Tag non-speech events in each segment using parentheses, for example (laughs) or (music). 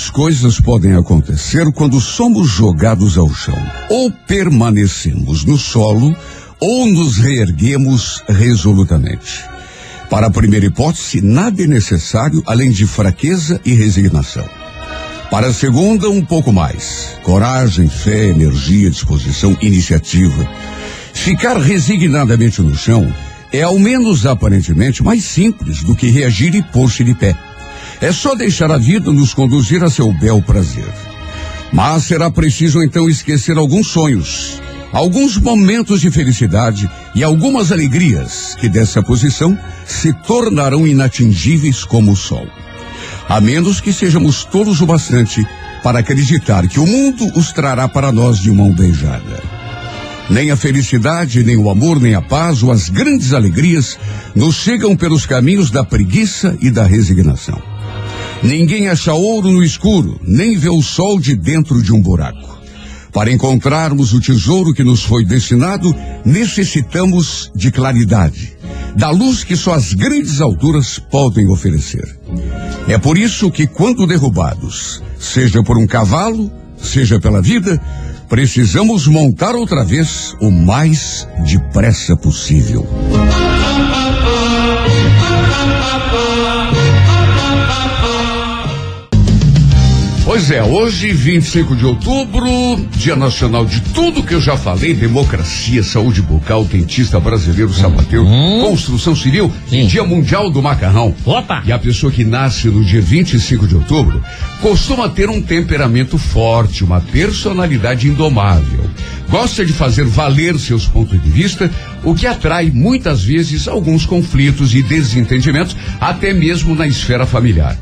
Duas coisas podem acontecer quando somos jogados ao chão. Ou permanecemos no solo, ou nos reerguemos resolutamente. Para a primeira hipótese, nada é necessário além de fraqueza e resignação. Para a segunda, um pouco mais. Coragem, fé, energia, disposição, iniciativa. Ficar resignadamente no chão é ao menos aparentemente mais simples do que reagir e pôr-se de pé. É só deixar a vida nos conduzir a seu bel prazer. Mas será preciso então esquecer alguns sonhos, alguns momentos de felicidade e algumas alegrias que dessa posição se tornarão inatingíveis como o sol. A menos que sejamos tolos o bastante para acreditar que o mundo os trará para nós de mão beijada. Nem a felicidade, nem o amor, nem a paz ou as grandes alegrias nos chegam pelos caminhos da preguiça e da resignação. Ninguém acha ouro no escuro, nem vê o sol de dentro de um buraco. Para encontrarmos o tesouro que nos foi destinado, necessitamos de claridade, da luz que só as grandes alturas podem oferecer. É por isso que, quando derrubados, seja por um cavalo, seja pela vida, Precisamos montar outra vez o mais depressa possível. Pois é, hoje, 25 de outubro, Dia Nacional de tudo que eu já falei: democracia, saúde bucal, dentista brasileiro, sapateiro, uhum. construção civil Sim. e Dia Mundial do Macarrão. Opa! E a pessoa que nasce no dia 25 de outubro costuma ter um temperamento forte, uma personalidade indomável. Gosta de fazer valer seus pontos de vista, o que atrai muitas vezes alguns conflitos e desentendimentos, até mesmo na esfera familiar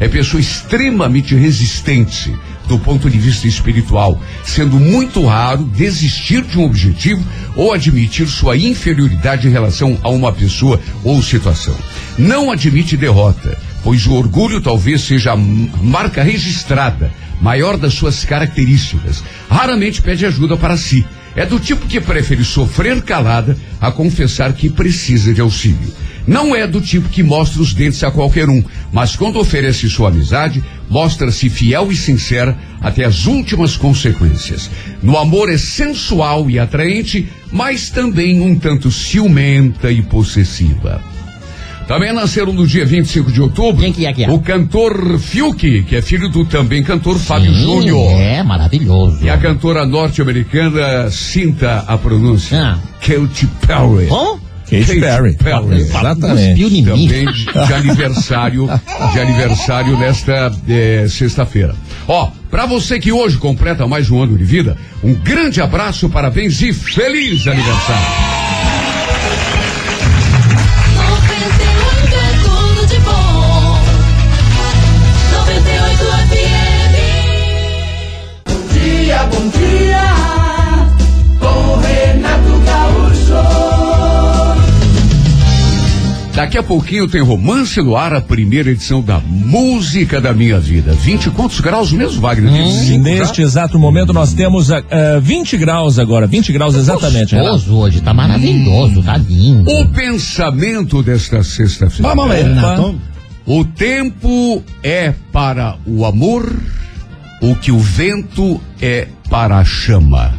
é pessoa extremamente resistente do ponto de vista espiritual, sendo muito raro desistir de um objetivo ou admitir sua inferioridade em relação a uma pessoa ou situação. Não admite derrota, pois o orgulho talvez seja a marca registrada maior das suas características. Raramente pede ajuda para si. É do tipo que prefere sofrer calada a confessar que precisa de auxílio. Não é do tipo que mostra os dentes a qualquer um, mas quando oferece sua amizade, mostra-se fiel e sincera até as últimas consequências. No amor é sensual e atraente, mas também um tanto ciumenta e possessiva. Também nasceram no dia 25 de outubro Quem que é que é? o cantor Fiuk, que é filho do também cantor Fábio Júnior. É, maravilhoso. E a cantora norte-americana, sinta a pronúncia, ah. Katy Perry. Oh? Katy Perry. Perry. Exatamente. Também de, de aniversário, de aniversário nesta eh, sexta-feira. Ó, para você que hoje completa mais um ano de vida, um grande abraço, parabéns e feliz aniversário. Pouquinho tem Romance no Ar, a primeira edição da Música da Minha Vida. 20 quantos graus mesmo, Wagner? Hum, neste exato momento nós temos uh, ah, 20 graus agora, 20 graus exatamente. Gostoso hoje, tá maravilhoso, tá lindo. O pensamento desta sexta-feira. Vamos ler, Renato. O tempo é para o amor, o que o vento é para a chama.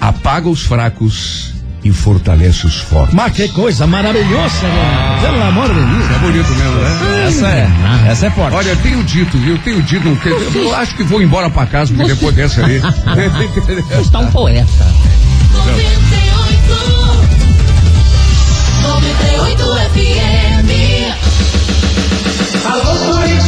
Apaga os fracos e fortalece os fortes. Mas que coisa maravilhosa, né? Pelo amor de Deus. É bonito mesmo, né? Essa é, essa é forte. Olha, eu tenho dito, viu? Eu tenho dito, eu, eu acho que vou embora pra casa, porque depois dessa aí. (laughs) Você está um poeta. 98 98 FM Alô Curitiba,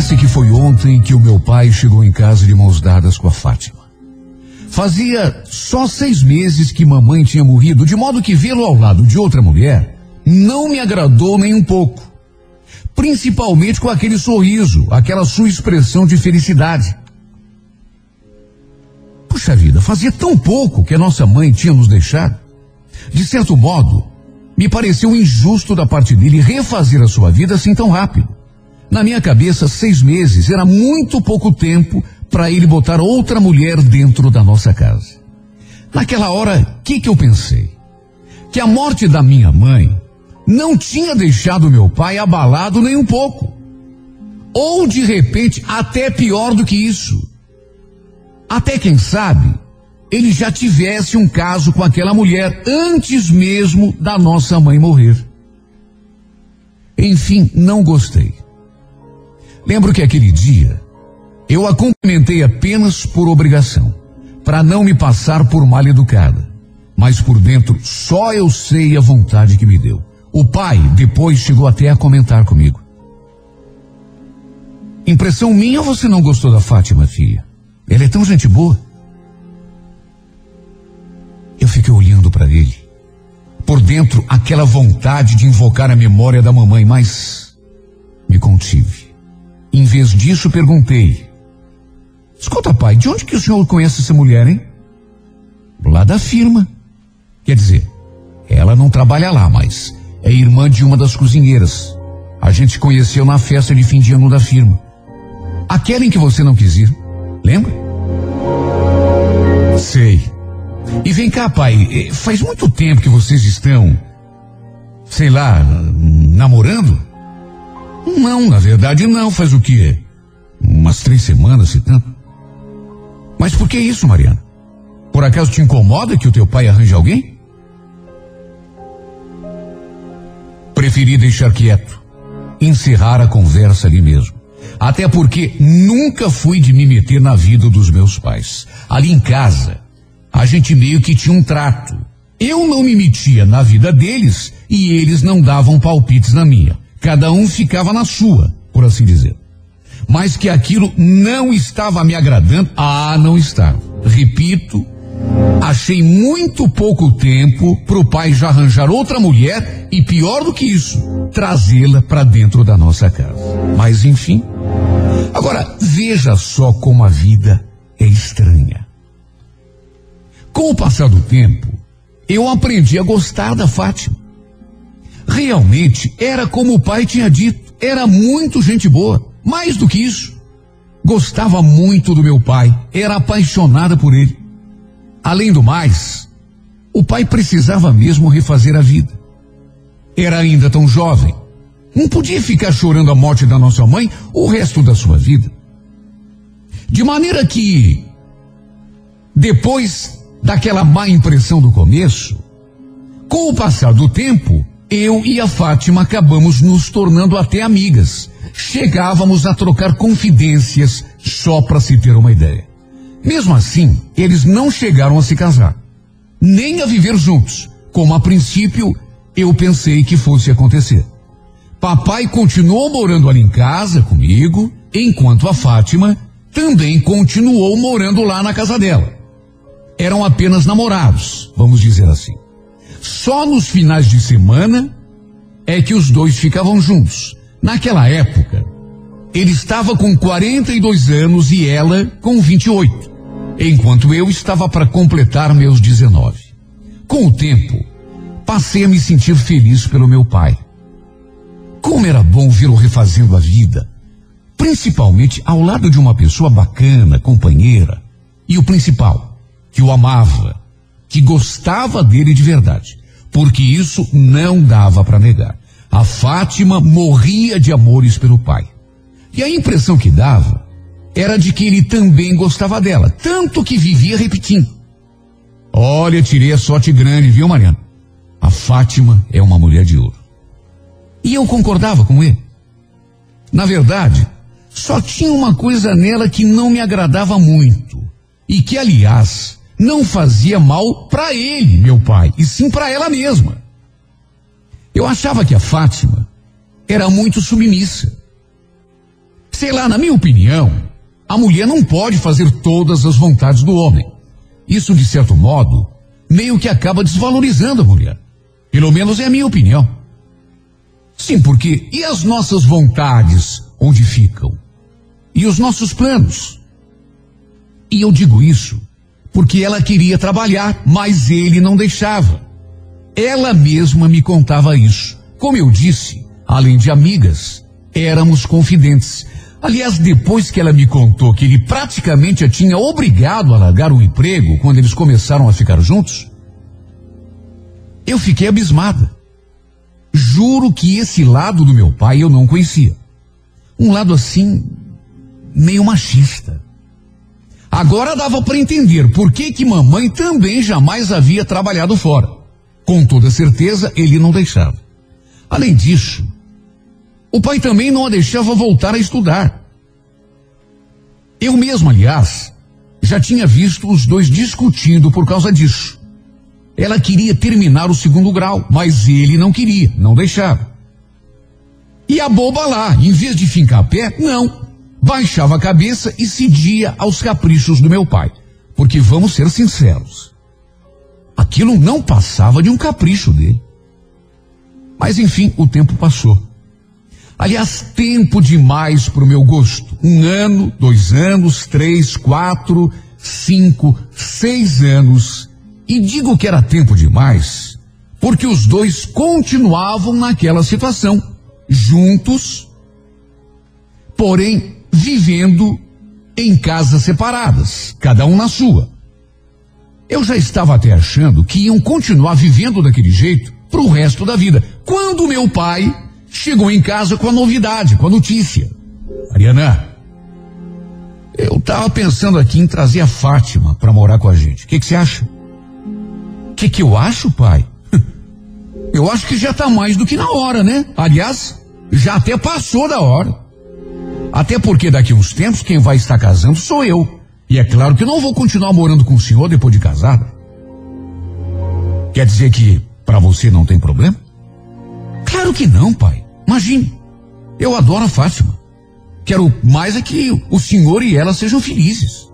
Parece que foi ontem que o meu pai chegou em casa de mãos dadas com a Fátima. Fazia só seis meses que mamãe tinha morrido, de modo que vê-lo ao lado de outra mulher não me agradou nem um pouco. Principalmente com aquele sorriso, aquela sua expressão de felicidade. Puxa vida, fazia tão pouco que a nossa mãe tinha nos deixado. De certo modo, me pareceu injusto da parte dele refazer a sua vida assim tão rápido. Na minha cabeça, seis meses era muito pouco tempo para ele botar outra mulher dentro da nossa casa. Naquela hora, o que, que eu pensei? Que a morte da minha mãe não tinha deixado meu pai abalado nem um pouco. Ou, de repente, até pior do que isso. Até quem sabe, ele já tivesse um caso com aquela mulher antes mesmo da nossa mãe morrer. Enfim, não gostei. Lembro que aquele dia eu a cumprimentei apenas por obrigação, para não me passar por mal educada. Mas por dentro só eu sei a vontade que me deu. O pai depois chegou até a comentar comigo. Impressão minha ou você não gostou da Fátima, filha? Ela é tão gente boa. Eu fiquei olhando para ele. Por dentro, aquela vontade de invocar a memória da mamãe, mas me contive. Em vez disso, perguntei: Escuta, pai, de onde que o senhor conhece essa mulher, hein? Lá da firma. Quer dizer, ela não trabalha lá, mas é irmã de uma das cozinheiras. A gente se conheceu na festa de fim de ano da firma. Aquela em que você não quis ir. Lembra? Sei. E vem cá, pai, eh, faz muito tempo que vocês estão, sei lá, namorando? Não, na verdade não, faz o quê? Umas três semanas, se tanto. Mas por que isso, Mariana? Por acaso te incomoda que o teu pai arranje alguém? Preferi deixar quieto, encerrar a conversa ali mesmo. Até porque nunca fui de me meter na vida dos meus pais. Ali em casa, a gente meio que tinha um trato. Eu não me metia na vida deles e eles não davam palpites na minha. Cada um ficava na sua, por assim dizer. Mas que aquilo não estava me agradando, ah, não estava. Repito, Achei muito pouco tempo para o pai já arranjar outra mulher e pior do que isso, trazê-la para dentro da nossa casa. Mas enfim. Agora, veja só como a vida é estranha. Com o passar do tempo, eu aprendi a gostar da Fátima. Realmente era como o pai tinha dito, era muito gente boa. Mais do que isso, gostava muito do meu pai, era apaixonada por ele. Além do mais, o pai precisava mesmo refazer a vida. Era ainda tão jovem. Não podia ficar chorando a morte da nossa mãe o resto da sua vida. De maneira que, depois daquela má impressão do começo, com o passar do tempo, eu e a Fátima acabamos nos tornando até amigas. Chegávamos a trocar confidências só para se ter uma ideia. Mesmo assim, eles não chegaram a se casar, nem a viver juntos, como a princípio eu pensei que fosse acontecer. Papai continuou morando ali em casa comigo, enquanto a Fátima também continuou morando lá na casa dela. Eram apenas namorados, vamos dizer assim. Só nos finais de semana é que os dois ficavam juntos. Naquela época, ele estava com 42 anos e ela com 28 enquanto eu estava para completar meus 19. Com o tempo, passei a me sentir feliz pelo meu pai. Como era bom vê-lo refazendo a vida, principalmente ao lado de uma pessoa bacana, companheira, e o principal, que o amava, que gostava dele de verdade, porque isso não dava para negar. A Fátima morria de amores pelo pai. E a impressão que dava era de que ele também gostava dela, tanto que vivia repetindo. Olha, tirei a sorte grande, viu, Mariana? A Fátima é uma mulher de ouro. E eu concordava com ele. Na verdade, só tinha uma coisa nela que não me agradava muito. E que, aliás, não fazia mal para ele, meu pai, e sim para ela mesma. Eu achava que a Fátima era muito submissa. Sei lá, na minha opinião, a mulher não pode fazer todas as vontades do homem. Isso, de certo modo, meio que acaba desvalorizando a mulher. Pelo menos é a minha opinião. Sim, porque e as nossas vontades onde ficam? E os nossos planos? E eu digo isso porque ela queria trabalhar, mas ele não deixava. Ela mesma me contava isso. Como eu disse, além de amigas, éramos confidentes. Aliás, depois que ela me contou que ele praticamente a tinha obrigado a largar o emprego quando eles começaram a ficar juntos, eu fiquei abismada. Juro que esse lado do meu pai eu não conhecia. Um lado assim, meio machista. Agora dava para entender por que que mamãe também jamais havia trabalhado fora. Com toda certeza, ele não deixava. Além disso, o pai também não a deixava voltar a estudar. Eu mesmo, aliás, já tinha visto os dois discutindo por causa disso. Ela queria terminar o segundo grau, mas ele não queria, não deixava. E a boba lá, em vez de fincar pé, não. Baixava a cabeça e cedia aos caprichos do meu pai. Porque vamos ser sinceros. Aquilo não passava de um capricho dele. Mas enfim, o tempo passou. Aliás, tempo demais para o meu gosto. Um ano, dois anos, três, quatro, cinco, seis anos. E digo que era tempo demais, porque os dois continuavam naquela situação, juntos, porém vivendo em casas separadas, cada um na sua. Eu já estava até achando que iam continuar vivendo daquele jeito para o resto da vida. Quando meu pai chegou em casa com a novidade, com a notícia. Ariana, eu estava pensando aqui em trazer a Fátima para morar com a gente. O que você acha? O que, que eu acho, pai? (laughs) Eu acho que já está mais do que na hora, né? Aliás, já até passou da hora. Até porque daqui uns tempos quem vai estar casando sou eu. E é claro que não vou continuar morando com o senhor depois de casada. Quer dizer que para você não tem problema? Claro que não, pai. Imagine. Eu adoro a Fátima. Quero mais é que o senhor e ela sejam felizes.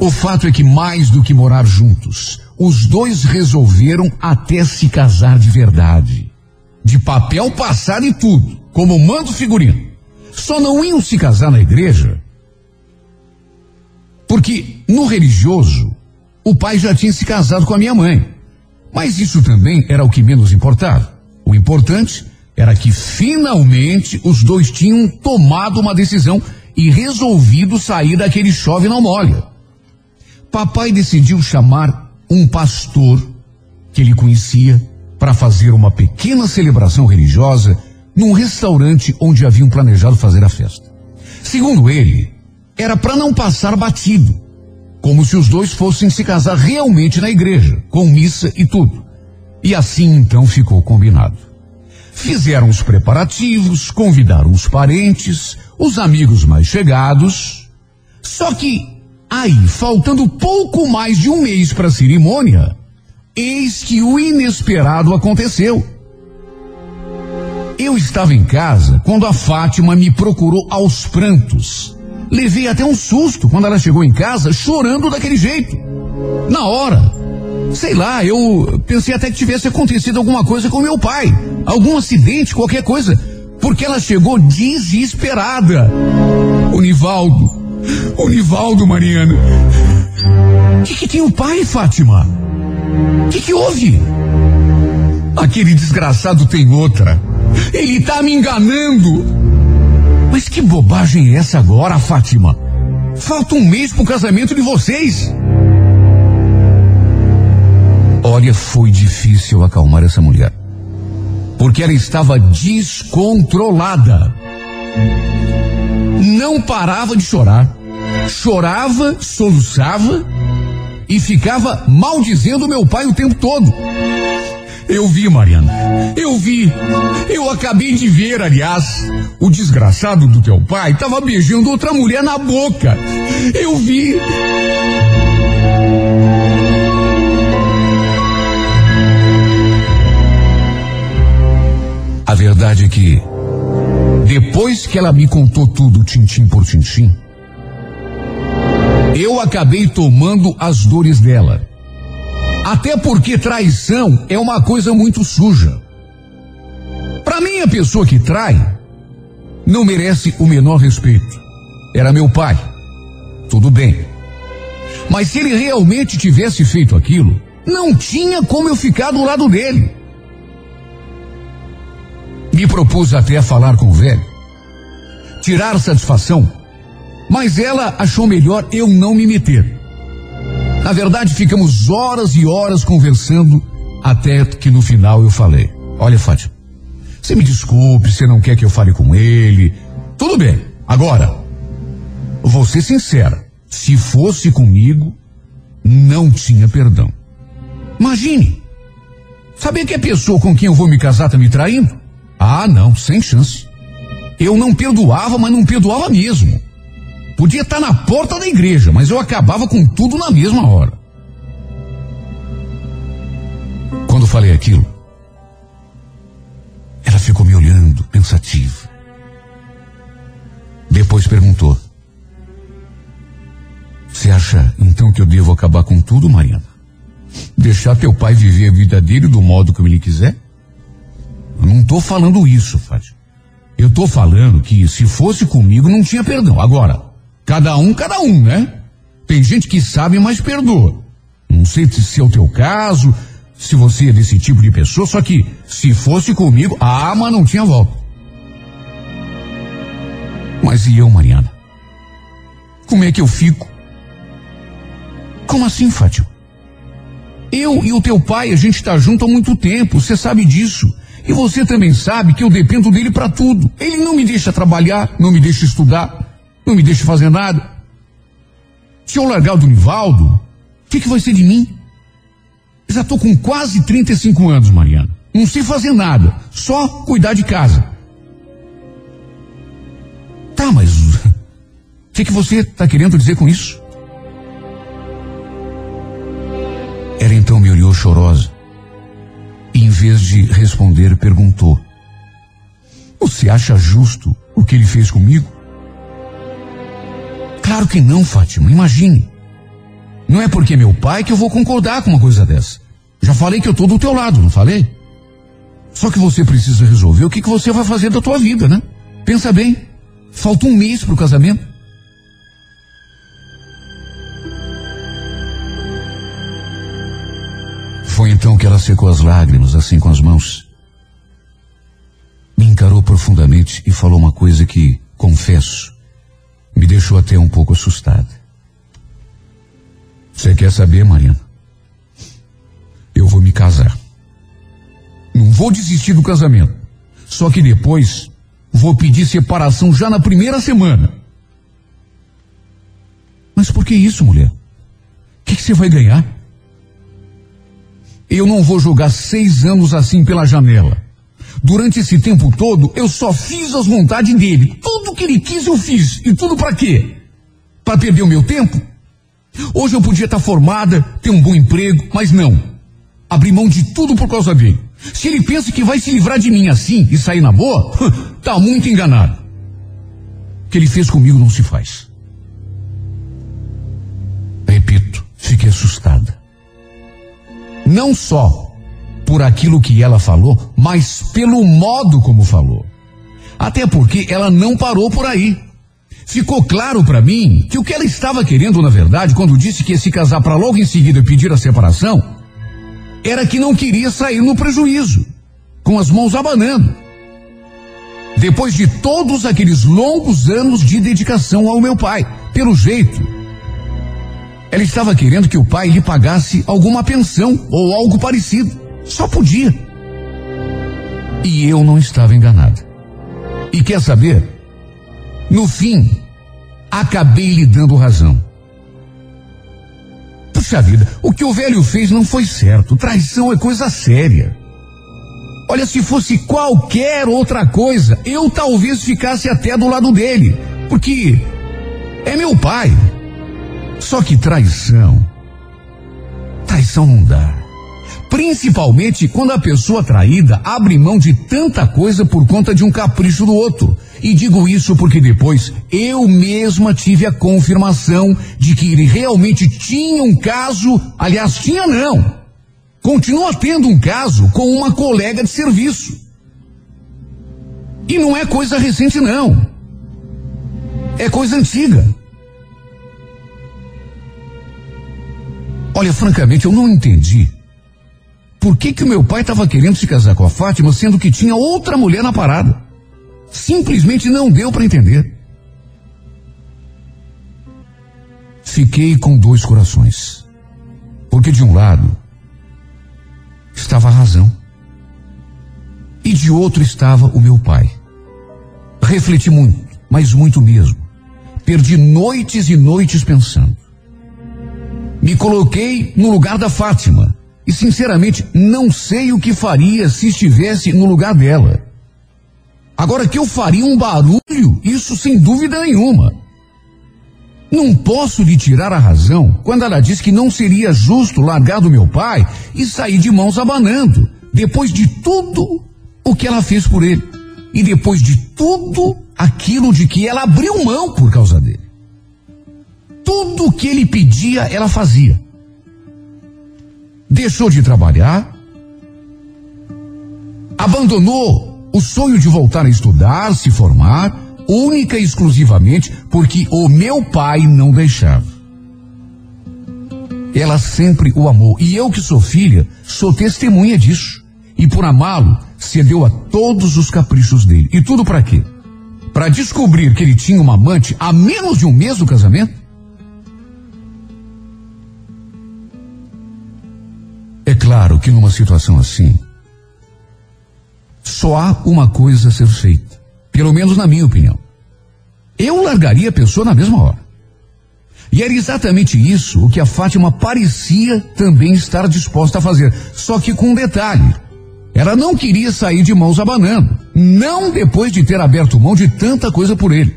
O fato é que mais do que morar juntos, os dois resolveram até se casar de verdade. De papel passado e tudo, como mando figurino. Só não iam se casar na igreja, porque no religioso, o pai já tinha se casado com a minha mãe. Mas isso também era o que menos importava. O importante era que finalmente os dois tinham tomado uma decisão e resolvido sair daquele chove não molha. Papai decidiu chamar um pastor que ele conhecia para fazer uma pequena celebração religiosa num restaurante onde haviam planejado fazer a festa. Segundo ele, era para não passar batido, como se os dois fossem se casar realmente na igreja, com missa e tudo. E assim então ficou combinado. Fizeram os preparativos, convidaram os parentes, os amigos mais chegados. Só que aí, faltando pouco mais de um mês para a cerimônia, eis que o inesperado aconteceu. Eu estava em casa quando a Fátima me procurou aos prantos. Levei até um susto quando ela chegou em casa chorando daquele jeito. Na hora, sei lá, eu pensei até que tivesse acontecido alguma coisa com meu pai, algum acidente, qualquer coisa, porque ela chegou desesperada. O Nivaldo, o Nivaldo, Mariana. O que, que tem o pai, Fátima? O que, que houve? Aquele desgraçado tem outra. Ele tá me enganando. Mas que bobagem é essa agora, Fátima? Falta um mês pro casamento de vocês. Olha, foi difícil acalmar essa mulher. Porque ela estava descontrolada. Não parava de chorar. Chorava, soluçava e ficava maldizendo meu pai o tempo todo. Eu vi, Mariana. Eu vi. Eu acabei de ver, aliás. O desgraçado do teu pai estava beijando outra mulher na boca. Eu vi. A verdade é que, depois que ela me contou tudo, tintim por tintim, eu acabei tomando as dores dela. Até porque traição é uma coisa muito suja. Para mim, a pessoa que trai não merece o menor respeito. Era meu pai. Tudo bem. Mas se ele realmente tivesse feito aquilo, não tinha como eu ficar do lado dele. Me propus até falar com o velho, tirar satisfação, mas ela achou melhor eu não me meter. Na verdade, ficamos horas e horas conversando, até que no final eu falei: Olha, Fátima, você me desculpe, você não quer que eu fale com ele. Tudo bem, agora, vou ser sincera: se fosse comigo, não tinha perdão. Imagine, saber que a pessoa com quem eu vou me casar está me traindo? Ah, não, sem chance. Eu não perdoava, mas não perdoava mesmo. Podia estar na porta da igreja, mas eu acabava com tudo na mesma hora. Quando falei aquilo, ela ficou me olhando, pensativa. Depois perguntou: Você acha então que eu devo acabar com tudo, Mariana? Deixar teu pai viver a vida dele do modo como ele quiser? Eu não estou falando isso, Fátima. Eu estou falando que se fosse comigo não tinha perdão. Agora, cada um, cada um, né? Tem gente que sabe, mas perdoa. Não sei se é o teu caso, se você é desse tipo de pessoa, só que se fosse comigo, ah, mas não tinha volta. Mas e eu, Mariana? Como é que eu fico? Como assim, Fátima? Eu e o teu pai, a gente está junto há muito tempo, você sabe disso. E você também sabe que eu dependo dele para tudo. Ele não me deixa trabalhar, não me deixa estudar, não me deixa fazer nada. Se eu largar o do Nivaldo, o que, que vai ser de mim? Eu já estou com quase 35 anos, Mariana. Não sei fazer nada, só cuidar de casa. Tá, mas o (laughs) que, que você está querendo dizer com isso? Ela então me olhou chorosa e, em vez de responder, perguntou: Você acha justo o que ele fez comigo? Claro que não, Fátima, imagine. Não é porque é meu pai que eu vou concordar com uma coisa dessa. Já falei que eu tô do teu lado, não falei? Só que você precisa resolver o que, que você vai fazer da tua vida, né? Pensa bem. Falta um mês pro casamento. Foi então que ela secou as lágrimas, assim com as mãos. Me encarou profundamente e falou uma coisa que, confesso, me deixou até um pouco assustada. Você quer saber, Mariana? Eu vou me casar. Não vou desistir do casamento. Só que depois vou pedir separação já na primeira semana. Mas por que isso, mulher? O que, que você vai ganhar? Eu não vou jogar seis anos assim pela janela. Durante esse tempo todo, eu só fiz as vontades dele. Tudo que ele quis eu fiz. E tudo para quê? Para perder o meu tempo? Hoje eu podia estar formada, ter um bom emprego, mas não. Abri mão de tudo por causa dele. Se ele pensa que vai se livrar de mim assim e sair na boa, (laughs) tá muito enganado. O que ele fez comigo não se faz. Repito, fiquei assustada. Não só por aquilo que ela falou, mas pelo modo como falou. Até porque ela não parou por aí. Ficou claro para mim que o que ela estava querendo, na verdade, quando disse que ia se casar para logo em seguida pedir a separação, era que não queria sair no prejuízo, com as mãos abanando. Depois de todos aqueles longos anos de dedicação ao meu pai, pelo jeito, ela estava querendo que o pai lhe pagasse alguma pensão ou algo parecido. Só podia. E eu não estava enganada. E quer saber? No fim, acabei lhe dando razão. Puxa vida, o que o velho fez não foi certo. Traição é coisa séria. Olha, se fosse qualquer outra coisa, eu talvez ficasse até do lado dele. Porque é meu pai. Só que traição. Traição não dá. Principalmente quando a pessoa traída abre mão de tanta coisa por conta de um capricho do outro. E digo isso porque depois eu mesma tive a confirmação de que ele realmente tinha um caso, aliás, tinha não. Continua tendo um caso com uma colega de serviço. E não é coisa recente, não. É coisa antiga. Olha, francamente, eu não entendi por que, que o meu pai estava querendo se casar com a Fátima, sendo que tinha outra mulher na parada. Simplesmente não deu para entender. Fiquei com dois corações. Porque de um lado estava a razão. E de outro estava o meu pai. Refleti muito, mas muito mesmo. Perdi noites e noites pensando. Me coloquei no lugar da Fátima. E sinceramente, não sei o que faria se estivesse no lugar dela. Agora que eu faria um barulho, isso sem dúvida nenhuma. Não posso lhe tirar a razão quando ela diz que não seria justo largar do meu pai e sair de mãos abanando, depois de tudo o que ela fez por ele. E depois de tudo aquilo de que ela abriu mão por causa dele. Tudo o que ele pedia, ela fazia. Deixou de trabalhar, abandonou o sonho de voltar a estudar, se formar, única e exclusivamente porque o meu pai não deixava. Ela sempre o amou e eu que sou filha, sou testemunha disso. E por amá-lo, cedeu a todos os caprichos dele. E tudo para quê? Para descobrir que ele tinha uma amante a menos de um mês do casamento? Claro que numa situação assim, só há uma coisa a ser feita. Pelo menos na minha opinião. Eu largaria a pessoa na mesma hora. E era exatamente isso o que a Fátima parecia também estar disposta a fazer. Só que com um detalhe. Ela não queria sair de mãos abanando. Não depois de ter aberto mão de tanta coisa por ele.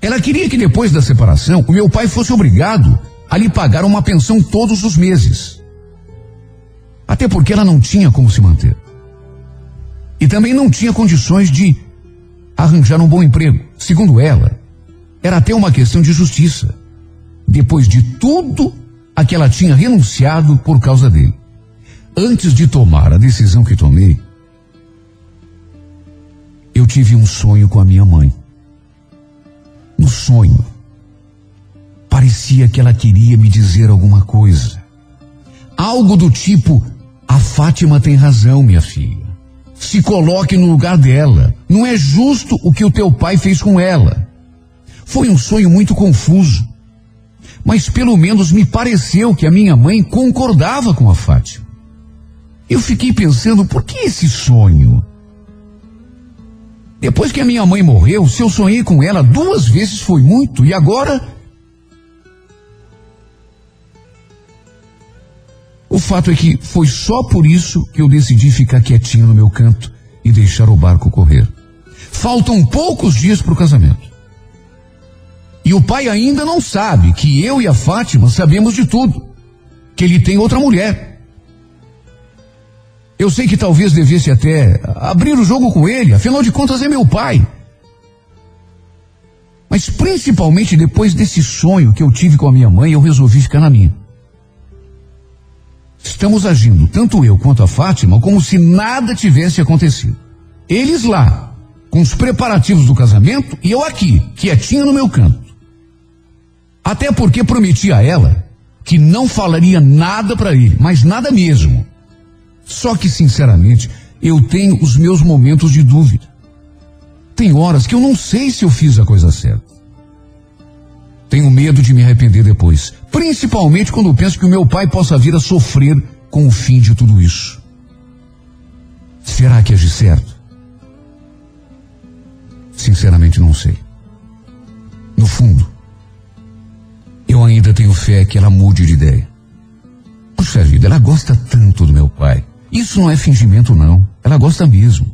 Ela queria que depois da separação o meu pai fosse obrigado a lhe pagar uma pensão todos os meses. Até porque ela não tinha como se manter. E também não tinha condições de arranjar um bom emprego. Segundo ela, era até uma questão de justiça. Depois de tudo a que ela tinha renunciado por causa dele. Antes de tomar a decisão que tomei, eu tive um sonho com a minha mãe. No sonho, parecia que ela queria me dizer alguma coisa. Algo do tipo: A Fátima tem razão, minha filha. Se coloque no lugar dela. Não é justo o que o teu pai fez com ela. Foi um sonho muito confuso. Mas pelo menos me pareceu que a minha mãe concordava com a Fátima. Eu fiquei pensando, por que esse sonho? Depois que a minha mãe morreu, se eu sonhei com ela duas vezes foi muito, e agora. O fato é que foi só por isso que eu decidi ficar quietinho no meu canto e deixar o barco correr. Faltam poucos dias para o casamento. E o pai ainda não sabe que eu e a Fátima sabemos de tudo. Que ele tem outra mulher. Eu sei que talvez devesse até abrir o jogo com ele, afinal de contas é meu pai. Mas principalmente depois desse sonho que eu tive com a minha mãe, eu resolvi ficar na minha. Estamos agindo, tanto eu quanto a Fátima, como se nada tivesse acontecido. Eles lá, com os preparativos do casamento, e eu aqui, quietinho no meu canto. Até porque prometi a ela que não falaria nada para ele, mas nada mesmo. Só que, sinceramente, eu tenho os meus momentos de dúvida. Tem horas que eu não sei se eu fiz a coisa certa. Tenho medo de me arrepender depois, principalmente quando penso que o meu pai possa vir a sofrer com o fim de tudo isso. Será que agi certo? Sinceramente, não sei. No fundo, eu ainda tenho fé que ela mude de ideia. Puxa vida, ela gosta tanto do meu pai. Isso não é fingimento, não. Ela gosta mesmo.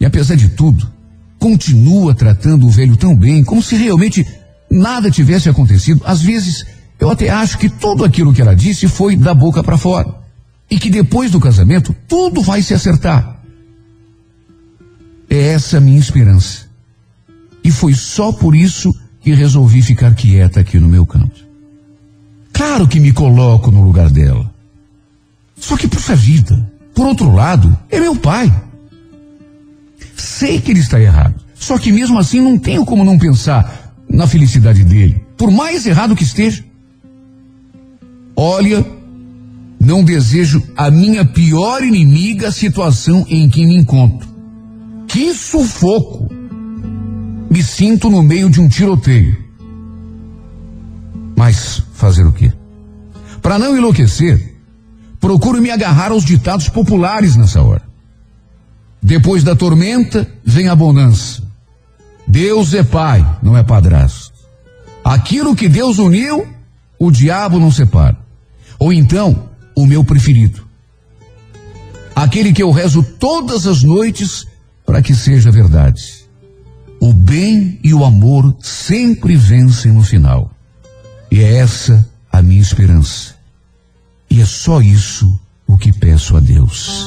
E apesar de tudo, continua tratando o velho tão bem, como se realmente nada tivesse acontecido. Às vezes, eu até acho que tudo aquilo que ela disse foi da boca para fora. e que depois do casamento tudo vai se acertar. É essa a minha esperança. E foi só por isso que resolvi ficar quieta aqui no meu canto. Claro que me coloco no lugar dela. Só que, puxa vida, por outro lado, é meu pai. Sei que ele está errado. Só que mesmo assim não tenho como não pensar na felicidade dele, por mais errado que esteja. Olha, não desejo a minha pior inimiga a situação em que me encontro. Que sufoco! Me sinto no meio de um tiroteio. Mas fazer o quê? Para não enlouquecer, procuro me agarrar aos ditados populares nessa hora. Depois da tormenta vem a bonança. Deus é pai, não é padrasto. Aquilo que Deus uniu, o diabo não separa. Ou então, o meu preferido. Aquele que eu rezo todas as noites para que seja verdade. O bem e o amor sempre vencem no final. E é essa a minha esperança. E é só isso o que peço a Deus.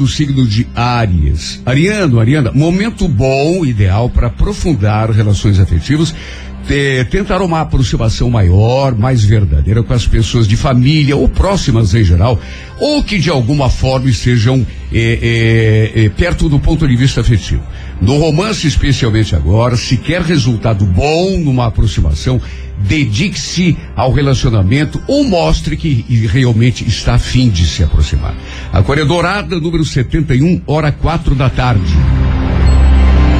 do signo de Áries. Ariano, Ariana, momento bom, ideal para aprofundar relações afetivas, te- tentar uma aproximação maior, mais verdadeira com as pessoas de família ou próximas em geral, ou que de alguma forma estejam eh, eh, eh, perto do ponto de vista afetivo. No romance, especialmente agora, se quer resultado bom numa aproximação, dedique-se ao relacionamento ou mostre que realmente está afim de se aproximar. A Coreia Dourada, número 71, hora quatro da tarde.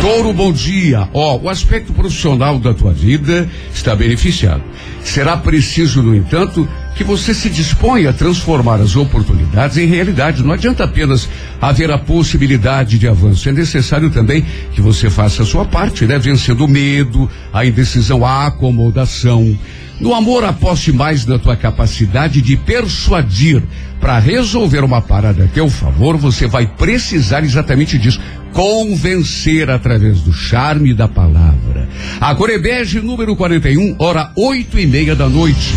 Touro, bom dia. Ó, o aspecto profissional da tua vida está beneficiado. Será preciso, no entanto, que você se disponha a transformar as oportunidades em realidade. Não adianta apenas haver a possibilidade de avanço. É necessário também que você faça a sua parte, né? Vencendo o medo, a indecisão, a acomodação. No amor, aposte mais na tua capacidade de persuadir. Para resolver uma parada a teu favor, você vai precisar exatamente disso. Convencer através do charme da palavra. A Corebege, número 41, hora oito e meia da noite.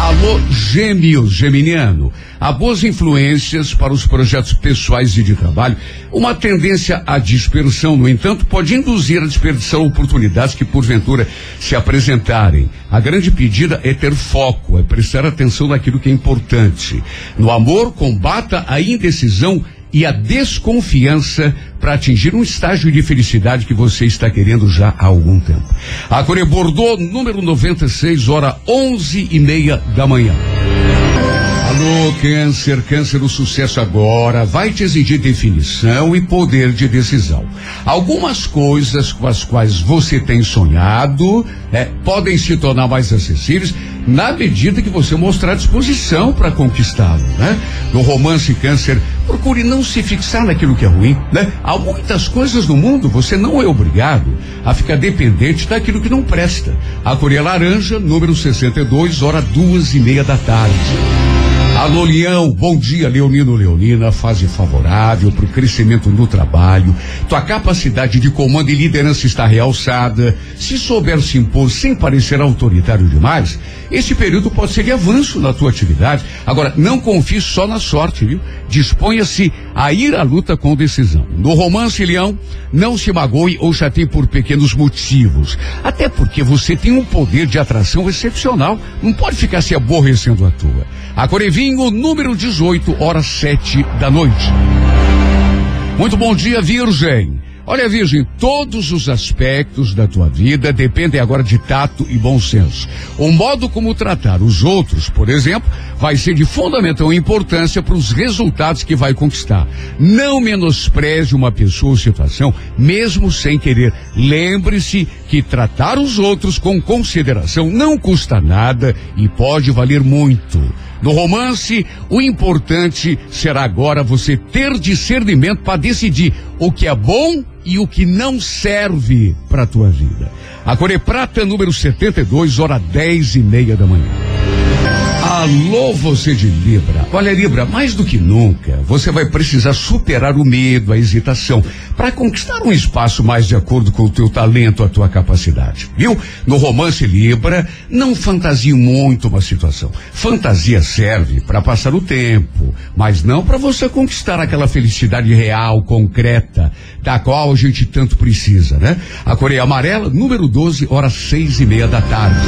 Alô, gêmeos, geminiano. Há boas influências para os projetos pessoais e de trabalho. Uma tendência à dispersão, no entanto, pode induzir a desperdiçar oportunidades que, porventura, se apresentarem. A grande pedida é ter foco, é prestar atenção naquilo que é importante. No amor, combata a indecisão e a desconfiança para atingir um estágio de felicidade que você está querendo já há algum tempo. A Core Bordeaux, número 96, hora onze e meia da manhã. Alô, câncer, câncer, o sucesso agora vai te exigir definição e poder de decisão. Algumas coisas com as quais você tem sonhado né, podem se tornar mais acessíveis na medida que você mostrar disposição para conquistá-lo, né? No romance câncer, procure não se fixar naquilo que é ruim, né? Há muitas coisas no mundo, você não é obrigado a ficar dependente daquilo que não presta. A Coreia Laranja, número 62, hora duas e meia da tarde. Alô, Leão, bom dia, Leonino Leonina, fase favorável para o crescimento no trabalho. Tua capacidade de comando e liderança está realçada. Se souber se impor sem parecer autoritário demais, esse período pode ser de avanço na tua atividade. Agora, não confie só na sorte, viu? Disponha-se a ir à luta com decisão. No romance, Leão, não se magoe ou chateie por pequenos motivos. Até porque você tem um poder de atração excepcional. Não pode ficar se aborrecendo à toa. A Corevinho, número 18, horas sete da noite. Muito bom dia, Virgem. Olha, Virgem, todos os aspectos da tua vida dependem agora de tato e bom senso. O modo como tratar os outros, por exemplo, vai ser de fundamental importância para os resultados que vai conquistar. Não menospreze uma pessoa ou situação, mesmo sem querer. Lembre-se que tratar os outros com consideração não custa nada e pode valer muito. No romance, o importante será agora você ter discernimento para decidir o que é bom e o que não serve para a tua vida. A Core Prata, número 72, hora dez e meia da manhã. Alô, você de Libra. Olha, Libra, mais do que nunca, você vai precisar superar o medo, a hesitação, para conquistar um espaço mais de acordo com o teu talento, a tua capacidade. Viu? No romance Libra, não fantasie muito uma situação. Fantasia serve para passar o tempo, mas não para você conquistar aquela felicidade real, concreta, da qual a gente tanto precisa, né? A Coreia Amarela, número 12, horas seis e meia da tarde.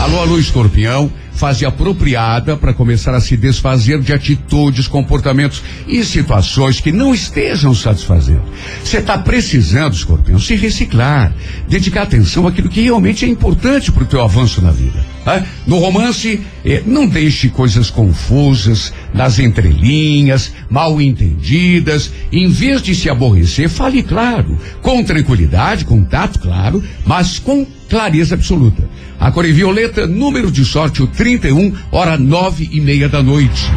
Alô, alô, escorpião, fase apropriada para começar a se desfazer de atitudes, comportamentos e situações que não estejam satisfazendo. Você está precisando, escorpião, se reciclar, dedicar atenção àquilo que realmente é importante para o teu avanço na vida. né? No romance, eh, não deixe coisas confusas nas entrelinhas, mal entendidas. Em vez de se aborrecer, fale claro, com tranquilidade, com tato, claro, mas com clareza absoluta. A cor em violeta, número de sorte, o 31, hora nove e meia da noite.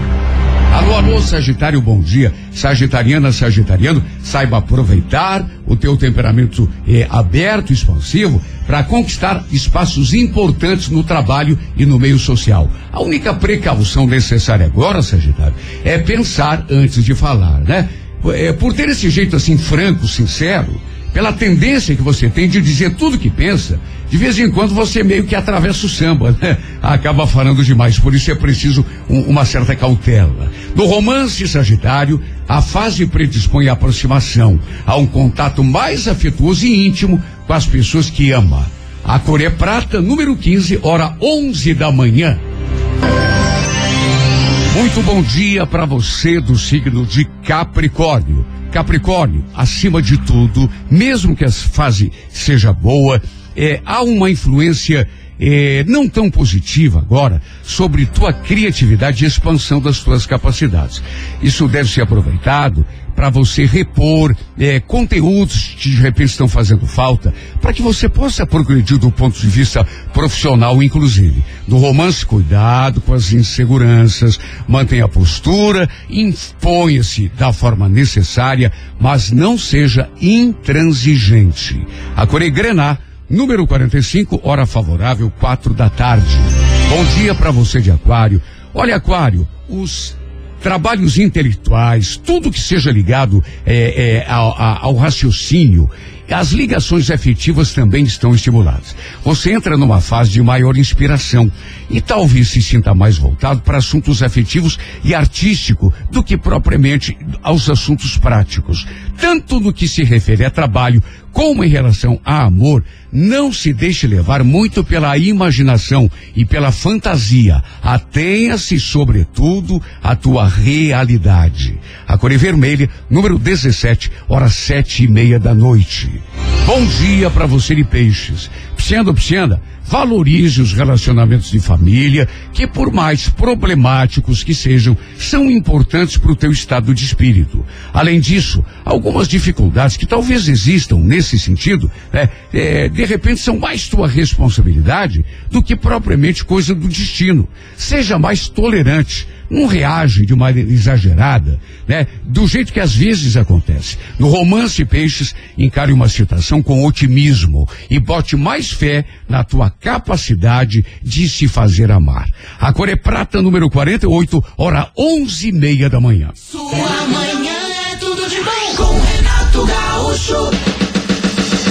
Alô, alô, Sagitário, bom dia. Sagitariana, Sagitariano, saiba aproveitar o teu temperamento eh, aberto, expansivo, para conquistar espaços importantes no trabalho e no meio social. A única precaução necessária agora, Sagitário, é pensar antes de falar, né? É, por ter esse jeito assim franco, sincero, pela tendência que você tem de dizer tudo que pensa, de vez em quando você meio que atravessa o samba, né? (laughs) Acaba falando demais, por isso é preciso um- uma certa cautela. No romance Sagitário, a fase predispõe à aproximação, a um contato mais afetuoso e íntimo com as pessoas que ama. A cor é prata, número 15, hora 11 da manhã. Muito bom dia para você do signo de Capricórnio. Capricórnio, acima de tudo, mesmo que a fase seja boa, é, há uma influência eh, não tão positiva agora sobre tua criatividade e expansão das tuas capacidades. Isso deve ser aproveitado para você repor eh, conteúdos que de repente estão fazendo falta, para que você possa progredir do ponto de vista profissional, inclusive. No romance, cuidado com as inseguranças, mantenha a postura, imponha-se da forma necessária, mas não seja intransigente. A Coregrenar, número 45, hora favorável, quatro da tarde. Bom dia para você de Aquário. Olha, Aquário, os trabalhos intelectuais, tudo que seja ligado é, é, ao, ao raciocínio, as ligações afetivas também estão estimuladas. Você entra numa fase de maior inspiração e talvez se sinta mais voltado para assuntos afetivos e artístico do que propriamente aos assuntos práticos. Tanto no que se refere a trabalho como em relação a amor, não se deixe levar muito pela imaginação e pela fantasia. Atenha-se, sobretudo, à tua realidade. A cor vermelha, número 17, horas sete e meia da noite. Bom dia para você de peixes. Psianda, psianda, valorize os relacionamentos de família, que por mais problemáticos que sejam, são importantes para o teu estado de espírito. Além disso, algumas dificuldades que talvez existam nesse sentido, né, é, de repente são mais tua responsabilidade do que propriamente coisa do destino. Seja mais tolerante. Não reage de maneira exagerada, né? Do jeito que às vezes acontece. No romance Peixes, encare uma situação com otimismo e bote mais fé na tua capacidade de se fazer amar. A cor é prata número 48, hora onze e meia da manhã. Sua manhã é tudo de bom com Renato Gaúcho.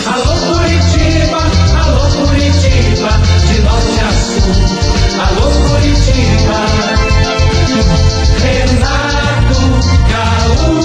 Alô Curitiba, alô Curitiba, de norte a sul. Alô Curitiba.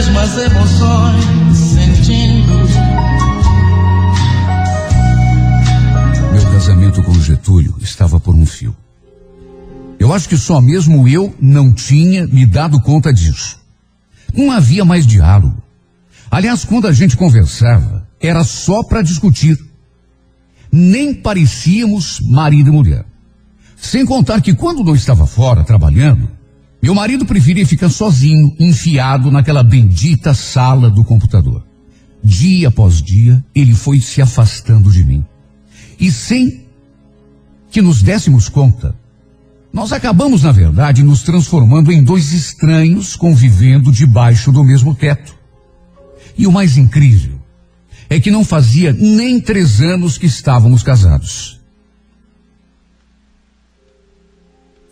mesmas emoções sentindo. Meu casamento com Getúlio estava por um fio. Eu acho que só mesmo eu não tinha me dado conta disso. Não havia mais diálogo. Aliás, quando a gente conversava, era só para discutir. Nem parecíamos marido e mulher. Sem contar que quando não estava fora trabalhando, meu marido preferia ficar sozinho, enfiado naquela bendita sala do computador. Dia após dia, ele foi se afastando de mim. E sem que nos dessemos conta, nós acabamos, na verdade, nos transformando em dois estranhos convivendo debaixo do mesmo teto. E o mais incrível é que não fazia nem três anos que estávamos casados.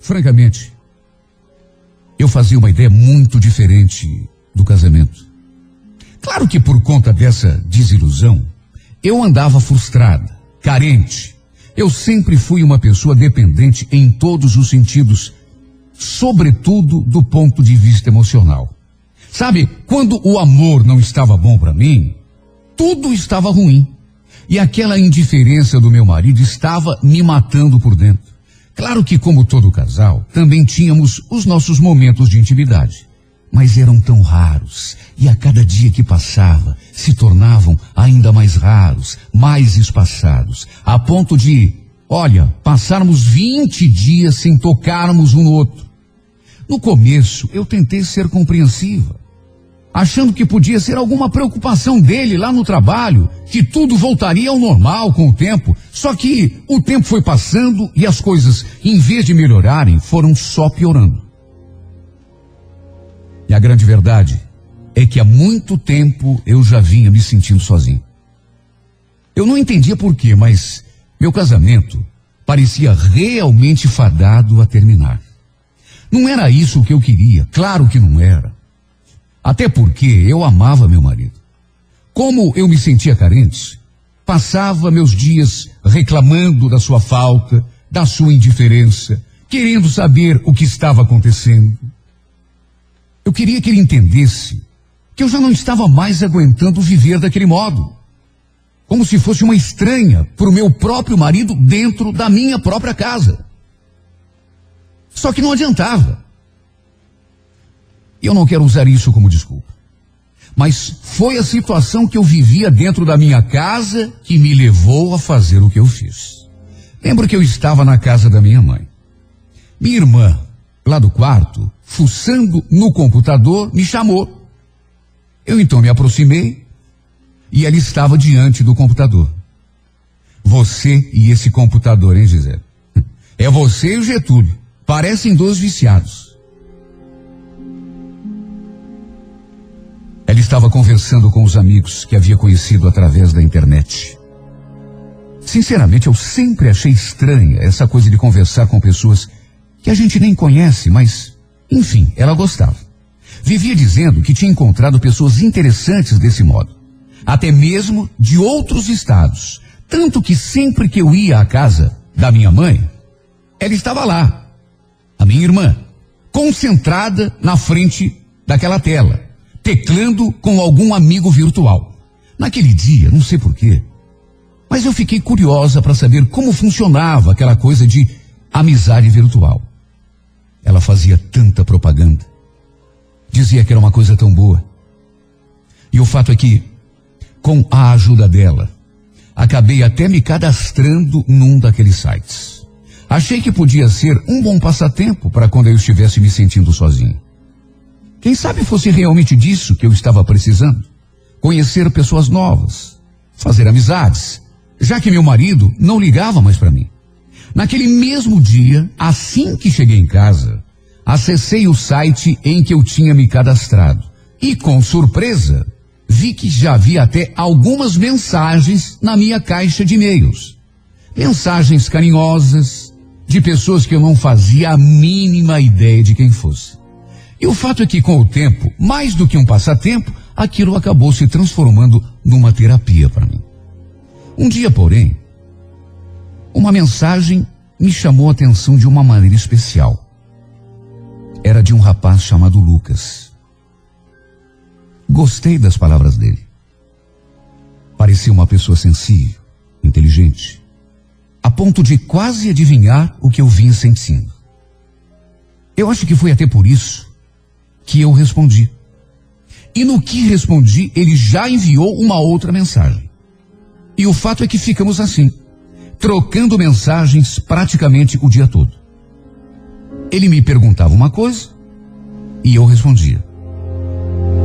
Francamente, eu fazia uma ideia muito diferente do casamento. Claro que por conta dessa desilusão, eu andava frustrada, carente. Eu sempre fui uma pessoa dependente em todos os sentidos, sobretudo do ponto de vista emocional. Sabe, quando o amor não estava bom para mim, tudo estava ruim. E aquela indiferença do meu marido estava me matando por dentro. Claro que, como todo casal, também tínhamos os nossos momentos de intimidade. Mas eram tão raros, e a cada dia que passava, se tornavam ainda mais raros, mais espaçados, a ponto de, olha, passarmos 20 dias sem tocarmos um no outro. No começo, eu tentei ser compreensiva, achando que podia ser alguma preocupação dele lá no trabalho, que tudo voltaria ao normal com o tempo. Só que o tempo foi passando e as coisas, em vez de melhorarem, foram só piorando. E a grande verdade é que há muito tempo eu já vinha me sentindo sozinho. Eu não entendia por quê, mas meu casamento parecia realmente fadado a terminar. Não era isso o que eu queria, claro que não era. Até porque eu amava meu marido. Como eu me sentia carente, passava meus dias reclamando da sua falta, da sua indiferença, querendo saber o que estava acontecendo. Eu queria que ele entendesse que eu já não estava mais aguentando viver daquele modo. Como se fosse uma estranha para o meu próprio marido dentro da minha própria casa. Só que não adiantava. Eu não quero usar isso como desculpa. Mas foi a situação que eu vivia dentro da minha casa que me levou a fazer o que eu fiz. Lembro que eu estava na casa da minha mãe. Minha irmã, lá do quarto, fuçando no computador, me chamou. Eu então me aproximei e ela estava diante do computador. Você e esse computador, hein, Gisele? É você e o Getúlio. Parecem dois viciados. Ela estava conversando com os amigos que havia conhecido através da internet. Sinceramente, eu sempre achei estranha essa coisa de conversar com pessoas que a gente nem conhece, mas, enfim, ela gostava. Vivia dizendo que tinha encontrado pessoas interessantes desse modo, até mesmo de outros estados. Tanto que sempre que eu ia à casa da minha mãe, ela estava lá, a minha irmã, concentrada na frente daquela tela, teclando com algum amigo virtual. Naquele dia, não sei porquê, mas eu fiquei curiosa para saber como funcionava aquela coisa de amizade virtual. Ela fazia tanta propaganda. Dizia que era uma coisa tão boa. E o fato é que, com a ajuda dela, acabei até me cadastrando num daqueles sites. Achei que podia ser um bom passatempo para quando eu estivesse me sentindo sozinho. Quem sabe fosse realmente disso que eu estava precisando? Conhecer pessoas novas, fazer amizades, já que meu marido não ligava mais para mim. Naquele mesmo dia, assim que cheguei em casa, acessei o site em que eu tinha me cadastrado e, com surpresa, vi que já havia até algumas mensagens na minha caixa de e-mails. Mensagens carinhosas de pessoas que eu não fazia a mínima ideia de quem fosse. E o fato é que, com o tempo, mais do que um passatempo, aquilo acabou se transformando numa terapia para mim. Um dia, porém, uma mensagem me chamou a atenção de uma maneira especial. Era de um rapaz chamado Lucas. Gostei das palavras dele. Parecia uma pessoa sensível, inteligente, a ponto de quase adivinhar o que eu vinha sentindo. Eu acho que foi até por isso que eu respondi. E no que respondi, ele já enviou uma outra mensagem. E o fato é que ficamos assim, trocando mensagens praticamente o dia todo. Ele me perguntava uma coisa e eu respondia.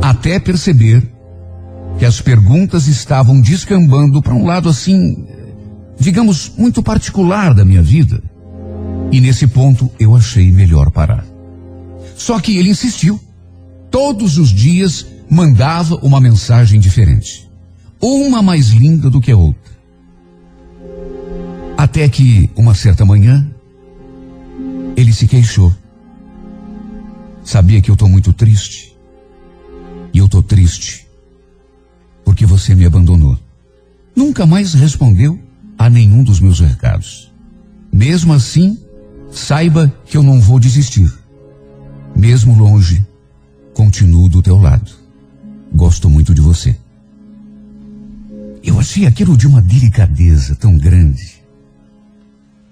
Até perceber que as perguntas estavam descambando para um lado assim, digamos, muito particular da minha vida. E nesse ponto eu achei melhor parar. Só que ele insistiu todos os dias mandava uma mensagem diferente. Uma mais linda do que a outra. Até que, uma certa manhã, ele se queixou. Sabia que eu estou muito triste. E eu estou triste. Porque você me abandonou. Nunca mais respondeu a nenhum dos meus recados. Mesmo assim, saiba que eu não vou desistir. Mesmo longe continuo do teu lado. Gosto muito de você. Eu achei aquilo de uma delicadeza tão grande.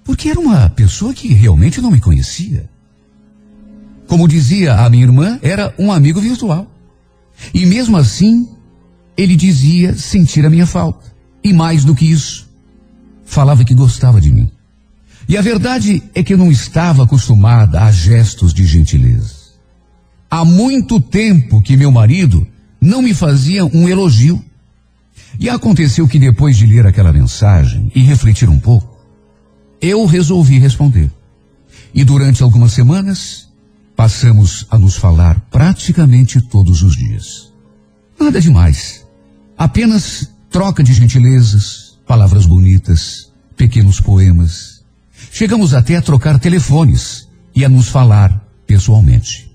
Porque era uma pessoa que realmente não me conhecia. Como dizia a minha irmã, era um amigo virtual. E mesmo assim, ele dizia sentir a minha falta. E mais do que isso, falava que gostava de mim. E a verdade é que eu não estava acostumada a gestos de gentileza. Há muito tempo que meu marido não me fazia um elogio. E aconteceu que depois de ler aquela mensagem e refletir um pouco, eu resolvi responder. E durante algumas semanas, passamos a nos falar praticamente todos os dias. Nada demais. Apenas troca de gentilezas, palavras bonitas, pequenos poemas. Chegamos até a trocar telefones e a nos falar pessoalmente.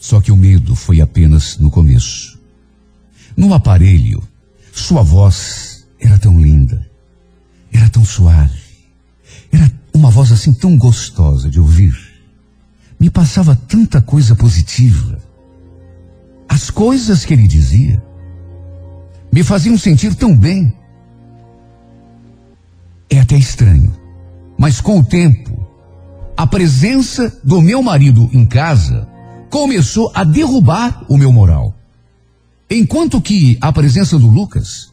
Só que o medo foi apenas no começo. No aparelho, sua voz era tão linda, era tão suave, era uma voz assim tão gostosa de ouvir. Me passava tanta coisa positiva. As coisas que ele dizia me faziam sentir tão bem. É até estranho, mas com o tempo, a presença do meu marido em casa começou a derrubar o meu moral. Enquanto que a presença do Lucas,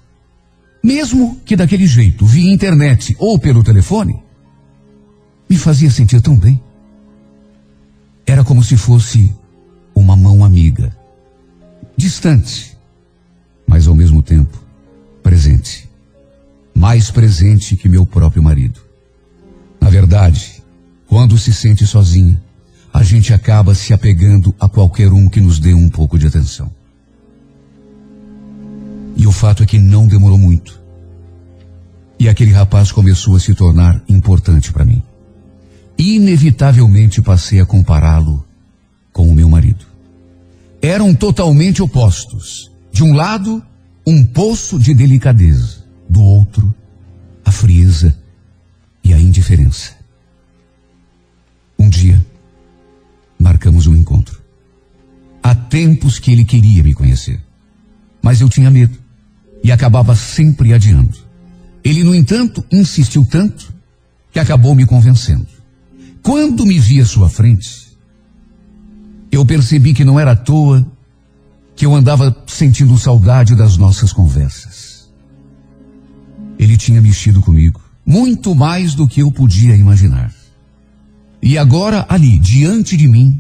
mesmo que daquele jeito, via internet ou pelo telefone, me fazia sentir tão bem. Era como se fosse uma mão amiga, distante, mas ao mesmo tempo presente. Mais presente que meu próprio marido. Na verdade, quando se sente sozinha, a gente acaba se apegando a qualquer um que nos dê um pouco de atenção. E o fato é que não demorou muito. E aquele rapaz começou a se tornar importante para mim. Inevitavelmente passei a compará-lo com o meu marido. Eram totalmente opostos. De um lado, um poço de delicadeza. Do outro, a frieza e a indiferença. Um dia, marcamos um encontro. Há tempos que ele queria me conhecer. Mas eu tinha medo e acabava sempre adiando. Ele, no entanto, insistiu tanto que acabou me convencendo. Quando me vi à sua frente, eu percebi que não era à toa que eu andava sentindo saudade das nossas conversas. Ele tinha mexido comigo, muito mais do que eu podia imaginar. E agora, ali, diante de mim,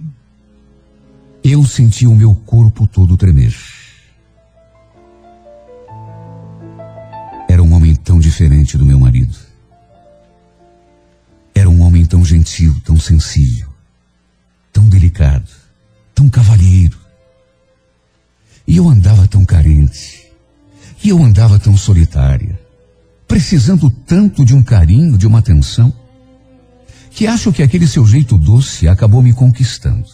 eu senti o meu corpo todo tremer. Era um homem tão diferente do meu marido. Era um homem tão gentil, tão sensível, tão delicado, tão cavalheiro. E eu andava tão carente. E eu andava tão solitária, precisando tanto de um carinho, de uma atenção, que acho que aquele seu jeito doce acabou me conquistando.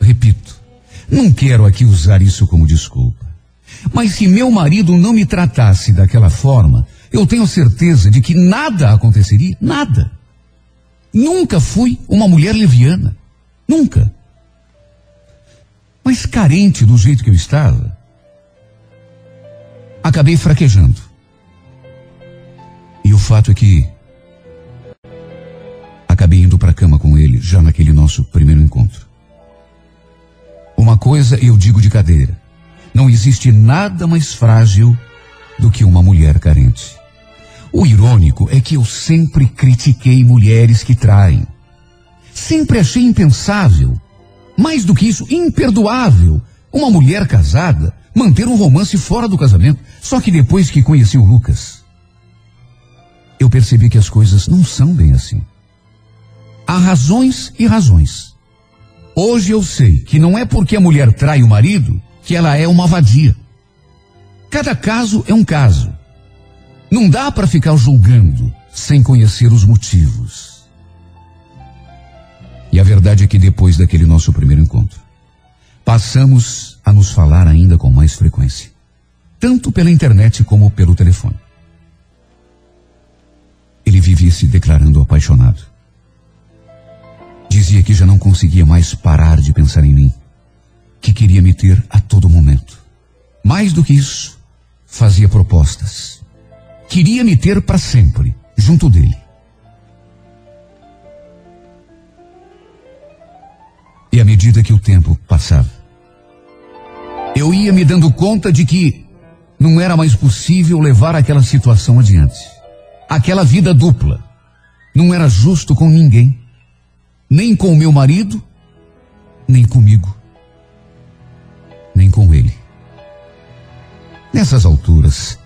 Repito, não quero aqui usar isso como desculpa. Mas se meu marido não me tratasse daquela forma, eu tenho certeza de que nada aconteceria. Nada. Nunca fui uma mulher leviana. Nunca. Mas carente do jeito que eu estava, acabei fraquejando. E o fato é que acabei indo para a cama com ele já naquele nosso primeiro encontro. Uma coisa eu digo de cadeira: não existe nada mais frágil do que uma mulher carente. O irônico é que eu sempre critiquei mulheres que traem. Sempre achei impensável, mais do que isso, imperdoável, uma mulher casada manter um romance fora do casamento. Só que depois que conheci o Lucas, eu percebi que as coisas não são bem assim. Há razões e razões. Hoje eu sei que não é porque a mulher trai o marido que ela é uma vadia. Cada caso é um caso. Não dá para ficar julgando sem conhecer os motivos. E a verdade é que depois daquele nosso primeiro encontro, passamos a nos falar ainda com mais frequência, tanto pela internet como pelo telefone. Ele vivia se declarando apaixonado. Dizia que já não conseguia mais parar de pensar em mim, que queria me ter a todo momento. Mais do que isso, fazia propostas. Queria me ter para sempre, junto dele. E à medida que o tempo passava, eu ia me dando conta de que não era mais possível levar aquela situação adiante. Aquela vida dupla. Não era justo com ninguém. Nem com o meu marido, nem comigo. Nem com ele. Nessas alturas,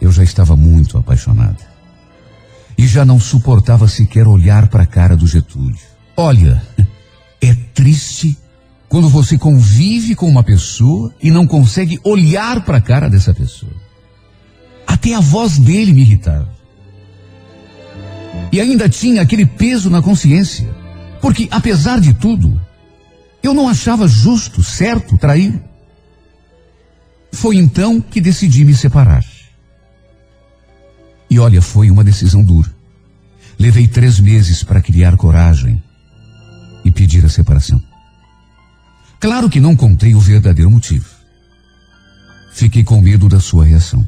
eu já estava muito apaixonada. E já não suportava sequer olhar para a cara do Getúlio. Olha, é triste quando você convive com uma pessoa e não consegue olhar para a cara dessa pessoa. Até a voz dele me irritava. E ainda tinha aquele peso na consciência. Porque, apesar de tudo, eu não achava justo, certo, trair. Foi então que decidi me separar. E olha, foi uma decisão dura. Levei três meses para criar coragem e pedir a separação. Claro que não contei o verdadeiro motivo. Fiquei com medo da sua reação.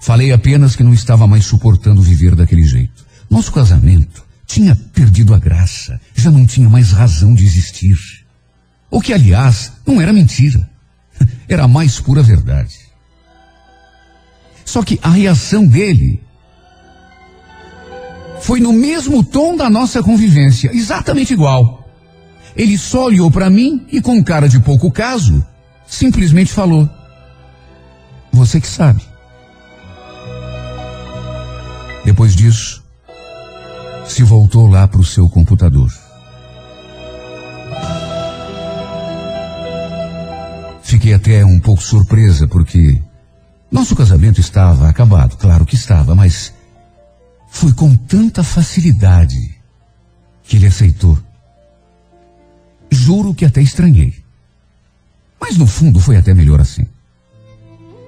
Falei apenas que não estava mais suportando viver daquele jeito. Nosso casamento tinha perdido a graça, já não tinha mais razão de existir. O que, aliás, não era mentira. (laughs) Era a mais pura verdade. Só que a reação dele foi no mesmo tom da nossa convivência, exatamente igual. Ele só olhou para mim e, com cara de pouco caso, simplesmente falou: Você que sabe. Depois disso, se voltou lá para o seu computador. Fiquei até um pouco surpresa porque nosso casamento estava acabado, claro que estava, mas foi com tanta facilidade que ele aceitou. Juro que até estranhei. Mas no fundo foi até melhor assim.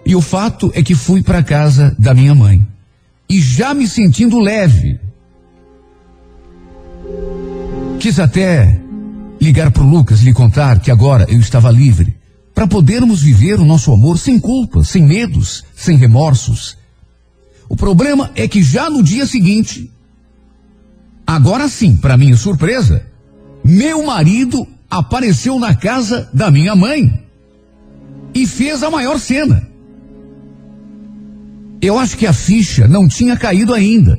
E o fato é que fui para casa da minha mãe. E já me sentindo leve. Quis até ligar para o Lucas e lhe contar que agora eu estava livre para podermos viver o nosso amor sem culpas, sem medos, sem remorsos. O problema é que já no dia seguinte, agora sim, para minha surpresa, meu marido apareceu na casa da minha mãe e fez a maior cena. Eu acho que a ficha não tinha caído ainda.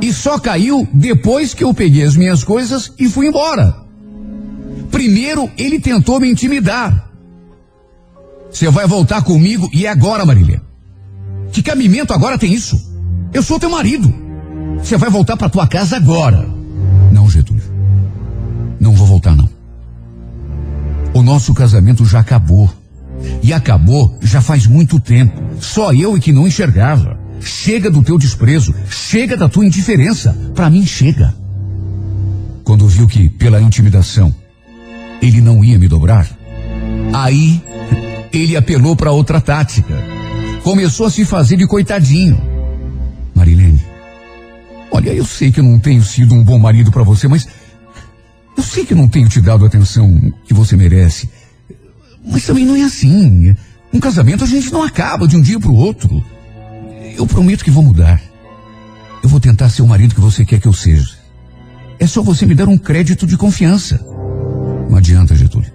E só caiu depois que eu peguei as minhas coisas e fui embora. Primeiro ele tentou me intimidar. Você vai voltar comigo e é agora, Marília. Que cabimento agora tem isso? Eu sou teu marido. Você vai voltar para tua casa agora. Não, Getúlio. Não vou voltar, não. O nosso casamento já acabou. E acabou já faz muito tempo. Só eu e que não enxergava. Chega do teu desprezo. Chega da tua indiferença. Para mim, chega. Quando viu que, pela intimidação, ele não ia me dobrar, aí ele apelou para outra tática. Começou a se fazer de coitadinho. Marilene, olha, eu sei que eu não tenho sido um bom marido para você, mas eu sei que eu não tenho te dado a atenção que você merece. Mas também não é assim. Um casamento a gente não acaba de um dia para o outro. Eu prometo que vou mudar. Eu vou tentar ser o marido que você quer que eu seja. É só você me dar um crédito de confiança. Não adianta, Getúlio.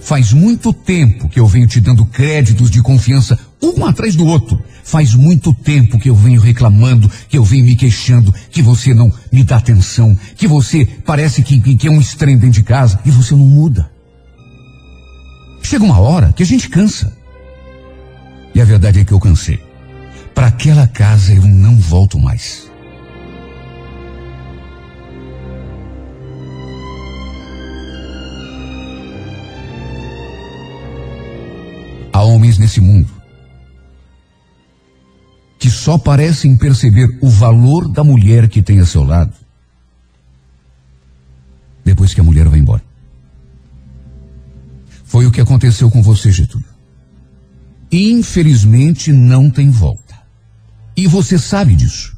Faz muito tempo que eu venho te dando créditos de confiança, um atrás do outro. Faz muito tempo que eu venho reclamando, que eu venho me queixando, que você não me dá atenção, que você parece que, que, é um estranho dentro de casa e você não muda. Chega uma hora que a gente cansa. E a verdade é que eu cansei. Para aquela casa eu não volto mais. Há homens nesse mundo que só parecem perceber o valor da mulher que tem a seu lado depois que a mulher vai embora. Foi o que aconteceu com você, Getúlio. Infelizmente não tem volta. E você sabe disso.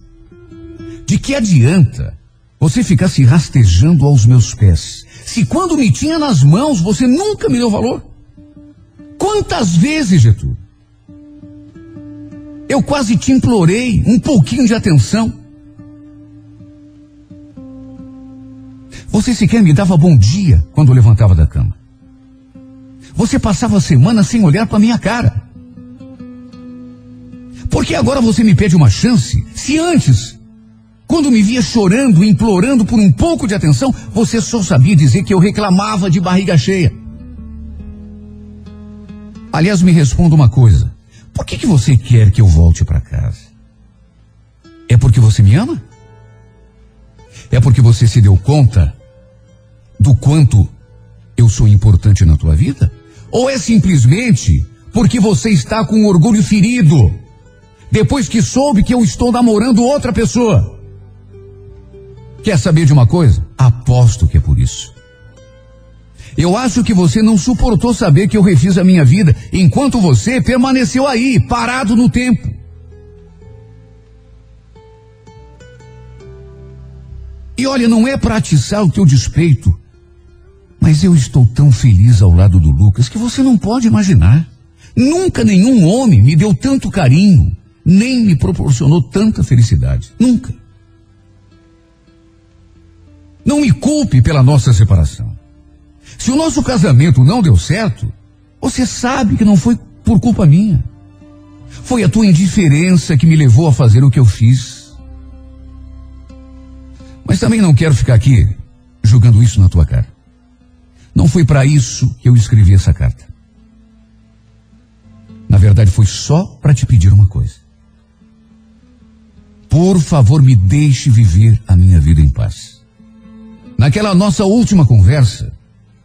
De que adianta você ficar se rastejando aos meus pés, se quando me tinha nas mãos você nunca me deu valor? Quantas vezes, Getúlio? Eu quase te implorei um pouquinho de atenção. Você sequer me dava bom dia quando eu levantava da cama. Você passava a semana sem olhar para minha cara. Que agora você me pede uma chance? Se antes, quando me via chorando, implorando por um pouco de atenção, você só sabia dizer que eu reclamava de barriga cheia. Aliás, me responda uma coisa. Por que, que você quer que eu volte para casa? É porque você me ama? É porque você se deu conta do quanto eu sou importante na tua vida? Ou é simplesmente porque você está com orgulho ferido depois que soube que eu estou namorando outra pessoa? Quer saber de uma coisa? Aposto que é por isso. Eu acho que você não suportou saber que eu refiz a minha vida enquanto você permaneceu aí, parado no tempo. E olha, não é para atiçar o teu despeito, mas eu estou tão feliz ao lado do Lucas que você não pode imaginar. Nunca nenhum homem me deu tanto carinho, nem me proporcionou tanta felicidade. Nunca. Não me culpe pela nossa separação. Se o nosso casamento não deu certo, você sabe que não foi por culpa minha. Foi a tua indiferença que me levou a fazer o que eu fiz. Mas também não quero ficar aqui jogando isso na tua cara. Não foi para isso que eu escrevi essa carta. Na verdade, foi só para te pedir uma coisa. Por favor, me deixe viver a minha vida em paz. Naquela nossa última conversa,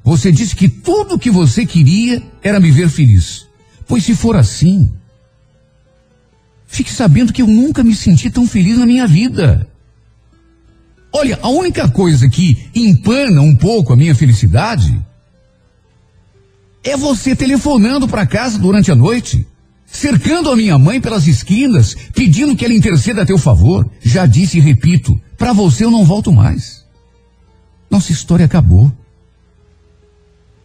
você disse que tudo o que você queria era me ver feliz. Pois se for assim, fique sabendo que eu nunca me senti tão feliz na minha vida. Olha, a única coisa que empana um pouco a minha felicidade é você telefonando para casa durante a noite, cercando a minha mãe pelas esquinas, pedindo que ela interceda a teu favor. Já disse e repito, para você eu não volto mais. Nossa história acabou.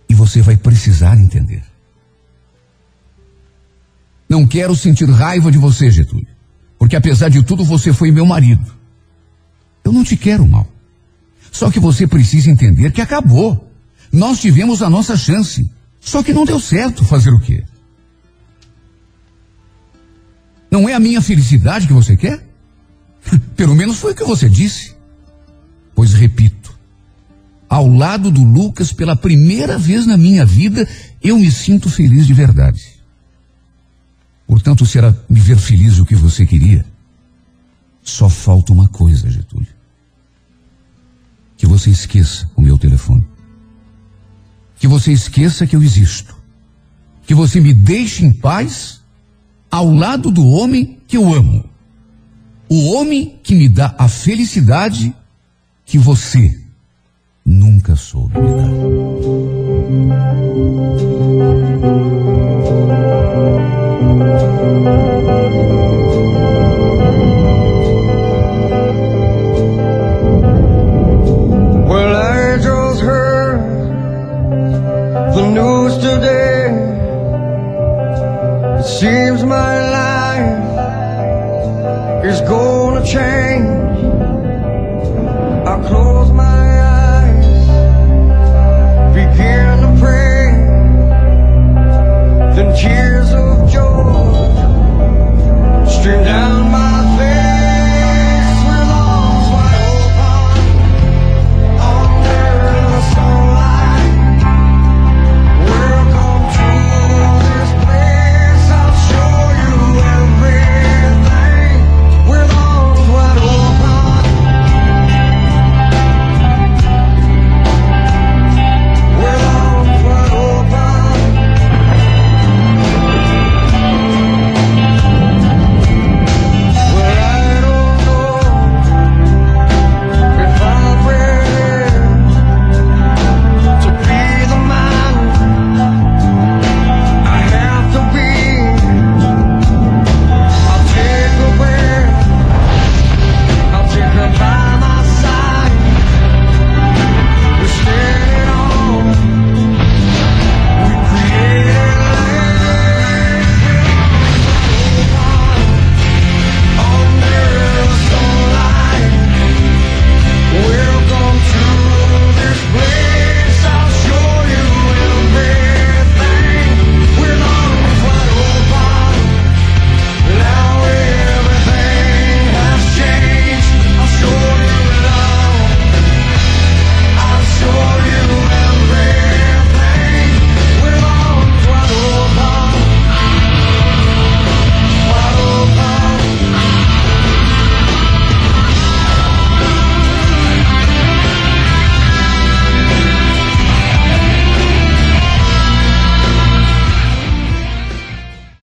E você vai precisar entender. Não quero sentir raiva de você, Getúlio. Porque apesar de tudo, você foi meu marido. Eu não te quero mal. Só que você precisa entender que acabou. Nós tivemos a nossa chance. Só que não deu certo fazer o quê? Não é a minha felicidade que você quer? (laughs) Pelo menos foi o que você disse. Pois repito, ao lado do Lucas, pela primeira vez na minha vida, eu me sinto feliz de verdade. Portanto, se era me ver feliz o que você queria, só falta uma coisa, Getúlio. Que você esqueça o meu telefone. Que você esqueça que eu existo. Que você me deixe em paz ao lado do homem que eu amo. O homem que me dá a felicidade que você nunca soube me dar. Seems my life is gonna change.